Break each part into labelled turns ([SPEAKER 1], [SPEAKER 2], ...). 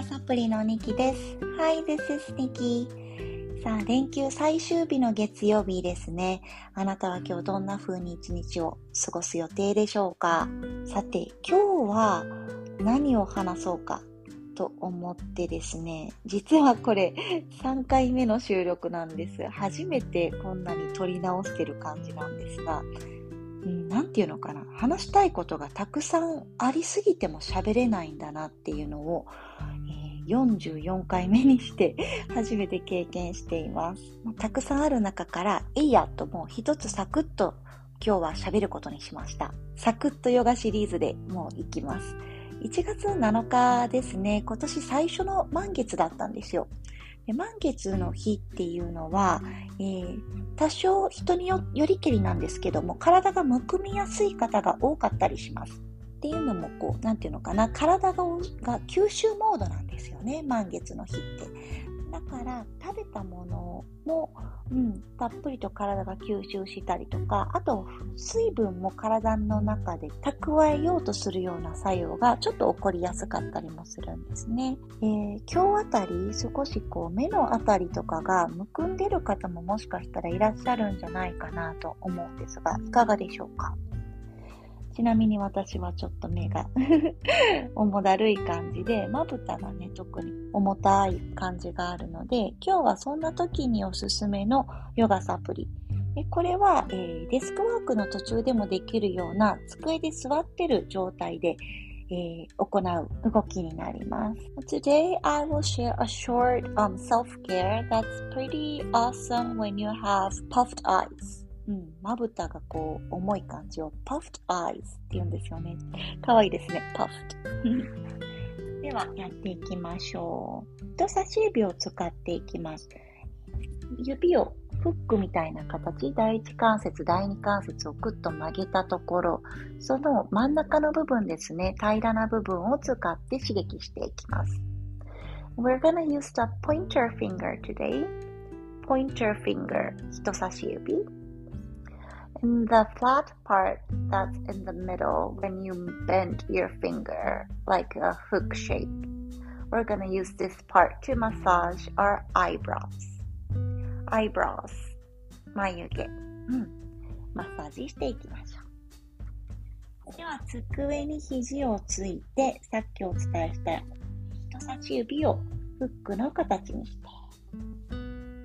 [SPEAKER 1] ガサプリのニキです。Hi, this is Nikki. さあ、連休最終日の月曜日ですね。あなたは今日どんな風に一日を過ごす予定でしょうか？さて、今日は何を話そうかと思ってですね、実はこれ3回目の収録なんです。初めてこんなに撮り直してる感じなんですが、うん、なんていうのかな、話したいことがたくさんありすぎても喋れないんだなっていうのを、えー、44回目にして 初めて経験しています。たくさんある中から、えいやともう一つサクッと今日は喋ることにしました。サクッとヨガシリーズでもう行きます。1月7日ですね、今年最初の満月だったんですよ。で満月の日っていうのは、えー、多少人によりけりなんですけども、体がむくみやすい方が多かったりします。っていうのも、こう、なんていうのかな、体がが吸収モードなんですよね、満月の日って。だから食べたものも、うん、たっぷりと体が吸収したりとか、あと水分も体の中で蓄えようとするような作用がちょっと起こりやすかったりもするんですね。えー、今日あたり少しこう目のあたりとかがむくんでる方ももしかしたらいらっしゃるんじゃないかなと思うんですが、いかがでしょうか？ちなみに私はちょっと目が 重だるい感じで、まぶたがね、特に重たい感じがあるので、今日はそんな時におすすめのヨガサプリ。これは、えー、デスクワークの途中でもできるような机で座ってる状態で、えー、行う動きになります。Today I will share a short、um, self-care that's pretty awesome when you have puffed eyes. うん、まぶたがこう、重い感じを puffed eyes って言うんですよね。かわいいですね、puffed。では、やっていきましょう。人差し指を使っていきます。指をフックみたいな形、第一関節、第二関節をぐっと曲げたところ、その真ん中の部分ですね、平らな部分を使って刺激していきます。We're gonna use the pointer finger today. Pointer finger, 人差し指。in the flat part that's in the middle when you bend your finger like a hook shape. We're gonna use this part to massage our eyebrows. eyebrows 眉毛、うん、マッサージしていきましょう。では、机に肘をついて、さっきお伝えした人差し指をフックの形にして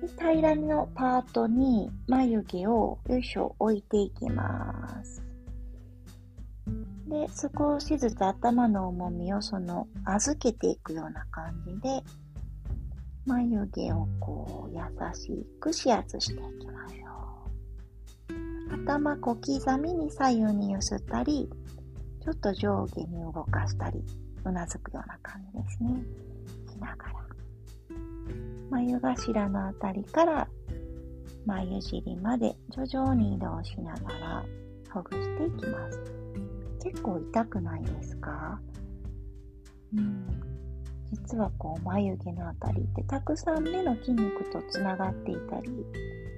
[SPEAKER 1] 平らのパートに眉毛をよいしょ置いていきます。で、少しずつ頭の重みをその預けていくような感じで眉毛をこう優しく指圧していきましょう。頭小刻みに左右に揺すったり、ちょっと上下に動かしたり、うなずくような感じですね。しながら。眉頭のあたりから眉尻まで徐々に移動しながらほぐしていきます。結構痛くないですか？うん。実はこう眉毛のあたりってたくさん目の筋肉とつながっていたり、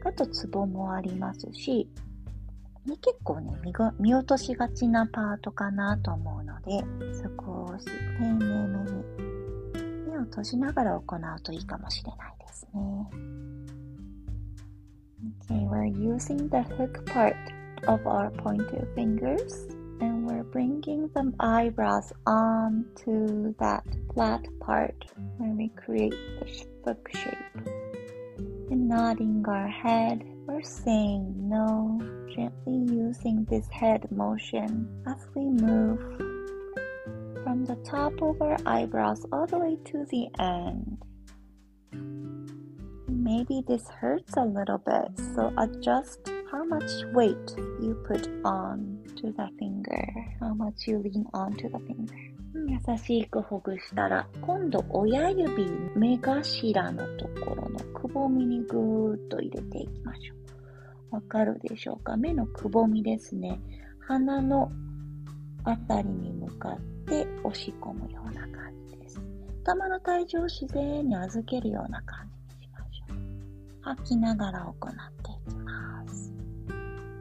[SPEAKER 1] あとツボもありますし、結構ね見、見落としがちなパートかなと思うので、少し丁寧めに閉じながら行うといいかもしれないですね。Okay, we're using the hook part of our pointer fingers and we're bringing the eyebrows onto that flat part when we create the hook shape. And nodding our head, we're saying no, gently using this head motion as we move from the top of our eyebrows all the way to the end. Maybe this hurts a little bit, so adjust how much weight you put on to the finger, how much you lean onto the finger. 優しくほぐしたら、今度親指、目頭のところのくぼみにぐーっと入れていきましょう。わかるでしょうか目のくぼみですね。鼻のあたりに向かって押し込むような感じです。頭の体重を自然に預けるような感じにしましょう。吐きながら行っていきます。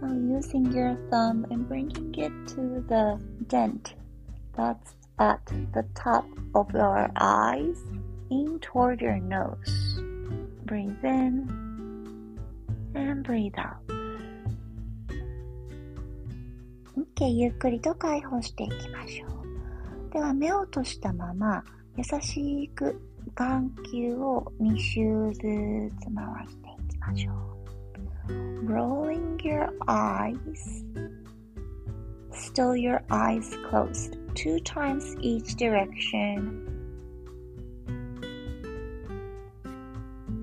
[SPEAKER 1] Now using your thumb and bringing it to the dent that's at the top of your eyes in toward your nose. Breathe in and breathe out. OK、ゆっくりと解放していきましょう。では目を閉じたまま優しく眼球を2周ずつ回していきましょう。Rolling your eyes. Still your eyes closed two times each direction.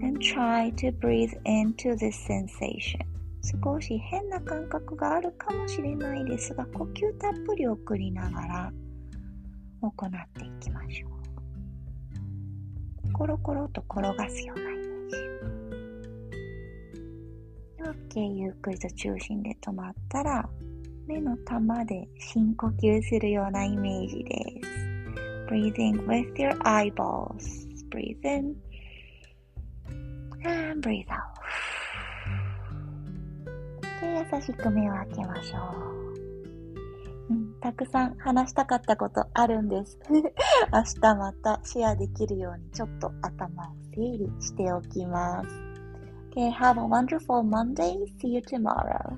[SPEAKER 1] And try to breathe into this sensation. 少し変な感覚があるかもしれないですが、呼吸たっぷり送りながら行っていきましょう。コロコロと転がすようなイメージ。OK、ゆっくりと中心で止まったら、目の玉で深呼吸するようなイメージです。Breathing with your eyeballs. Breathe in and breathe out. 優しく目を開けましょう。うん、たくさん話したかったことあるんです。明日またシェアできるようにちょっと頭を整理しておきます。Okay, have a wonderful Monday. See you tomorrow.